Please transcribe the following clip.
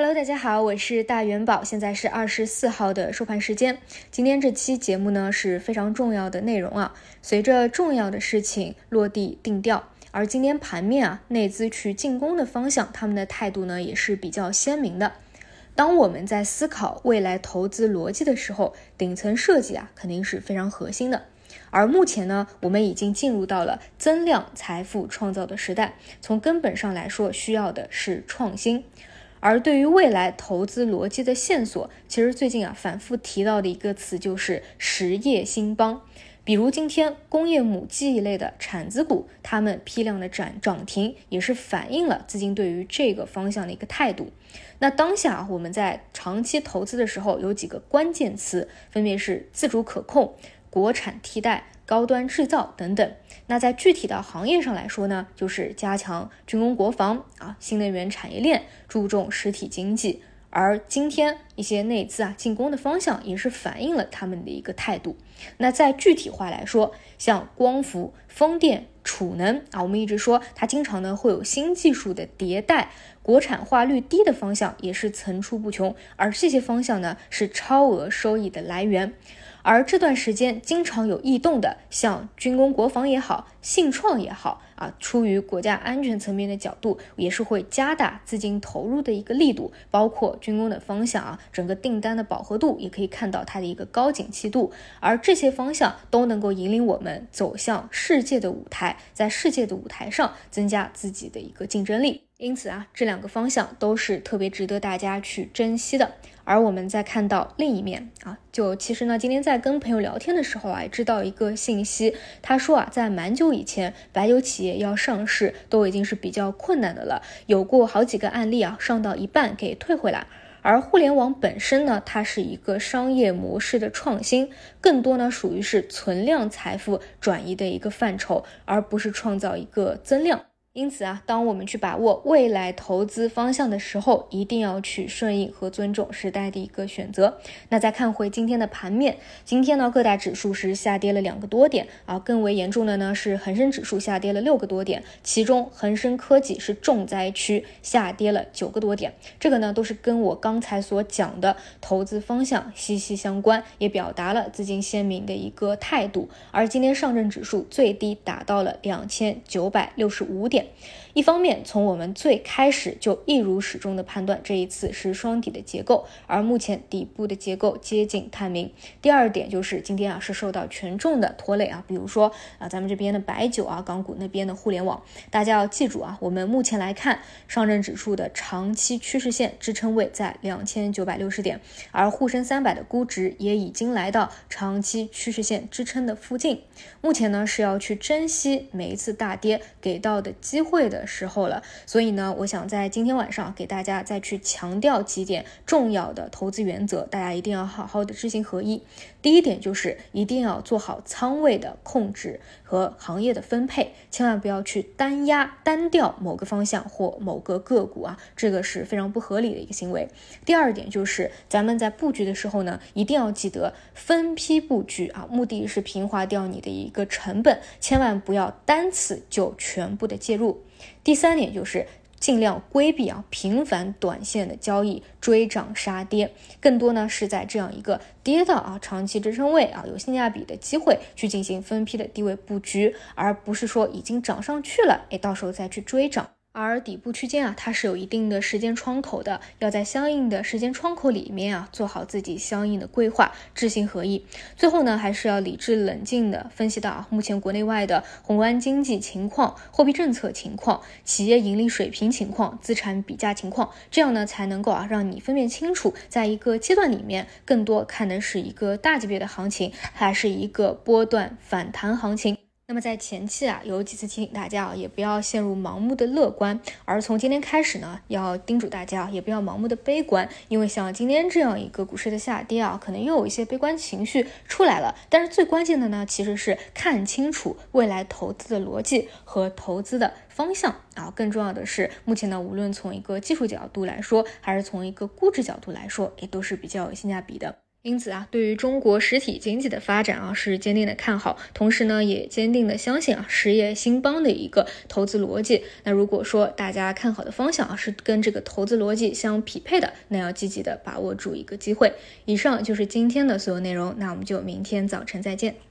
Hello，大家好，我是大元宝，现在是二十四号的收盘时间。今天这期节目呢是非常重要的内容啊，随着重要的事情落地定调，而今天盘面啊，内资去进攻的方向，他们的态度呢也是比较鲜明的。当我们在思考未来投资逻辑的时候，顶层设计啊肯定是非常核心的。而目前呢，我们已经进入到了增量财富创造的时代，从根本上来说，需要的是创新。而对于未来投资逻辑的线索，其实最近啊反复提到的一个词就是实业兴邦。比如今天工业母机一类的产子股，它们批量的涨涨停，也是反映了资金对于这个方向的一个态度。那当下我们在长期投资的时候，有几个关键词，分别是自主可控、国产替代、高端制造等等。那在具体的行业上来说呢，就是加强军工国防啊，新能源产业链，注重实体经济。而今天一些内资啊进攻的方向也是反映了他们的一个态度。那在具体化来说，像光伏、风电、储能啊，我们一直说它经常呢会有新技术的迭代，国产化率低的方向也是层出不穷。而这些方向呢是超额收益的来源。而这段时间经常有异动的，像军工国防也好，信创也好啊，出于国家安全层面的角度，也是会加大资金投入的一个力度，包括军工的方向啊，整个订单的饱和度也可以看到它的一个高景气度，而这些方向都能够引领我们走向世界的舞台，在世界的舞台上增加自己的一个竞争力。因此啊，这两个方向都是特别值得大家去珍惜的。而我们再看到另一面啊，就其实呢，今天在跟朋友聊天的时候啊，知道一个信息，他说啊，在蛮久以前，白酒企业要上市都已经是比较困难的了，有过好几个案例啊，上到一半给退回来。而互联网本身呢，它是一个商业模式的创新，更多呢属于是存量财富转移的一个范畴，而不是创造一个增量。因此啊，当我们去把握未来投资方向的时候，一定要去顺应和尊重时代的一个选择。那再看回今天的盘面，今天呢各大指数是下跌了两个多点啊，更为严重的呢是恒生指数下跌了六个多点，其中恒生科技是重灾区，下跌了九个多点。这个呢都是跟我刚才所讲的投资方向息息相关，也表达了资金鲜明的一个态度。而今天上证指数最低达到了两千九百六十五点。一方面，从我们最开始就一如始终的判断，这一次是双底的结构，而目前底部的结构接近探明。第二点就是今天啊是受到权重的拖累啊，比如说啊咱们这边的白酒啊，港股那边的互联网，大家要记住啊，我们目前来看，上证指数的长期趋势线支撑位在两千九百六十点，而沪深三百的估值也已经来到长期趋势线支撑的附近。目前呢是要去珍惜每一次大跌给到的机机会的。时候了，所以呢，我想在今天晚上给大家再去强调几点重要的投资原则，大家一定要好好的知行合一。第一点就是一定要做好仓位的控制和行业的分配，千万不要去单压单调某个方向或某个个股啊，这个是非常不合理的一个行为。第二点就是咱们在布局的时候呢，一定要记得分批布局啊，目的是平滑掉你的一个成本，千万不要单次就全部的介入第三点就是尽量规避啊频繁短线的交易，追涨杀跌，更多呢是在这样一个跌到啊长期支撑位啊有性价比的机会去进行分批的低位布局，而不是说已经涨上去了，哎，到时候再去追涨。而底部区间啊，它是有一定的时间窗口的，要在相应的时间窗口里面啊，做好自己相应的规划，知行合一。最后呢，还是要理智冷静的分析到啊，目前国内外的宏观经济情况、货币政策情况、企业盈利水平情况、资产比价情况，这样呢，才能够啊，让你分辨清楚，在一个阶段里面，更多看的是一个大级别的行情，还是一个波段反弹行情。那么在前期啊，有几次提醒大家啊，也不要陷入盲目的乐观，而从今天开始呢，要叮嘱大家啊也不要盲目的悲观，因为像今天这样一个股市的下跌啊，可能又有一些悲观情绪出来了。但是最关键的呢，其实是看清楚未来投资的逻辑和投资的方向啊。更重要的是，目前呢，无论从一个技术角度来说，还是从一个估值角度来说，也都是比较有性价比的。因此啊，对于中国实体经济的发展啊，是坚定的看好，同时呢，也坚定的相信啊，实业兴邦的一个投资逻辑。那如果说大家看好的方向啊，是跟这个投资逻辑相匹配的，那要积极的把握住一个机会。以上就是今天的所有内容，那我们就明天早晨再见。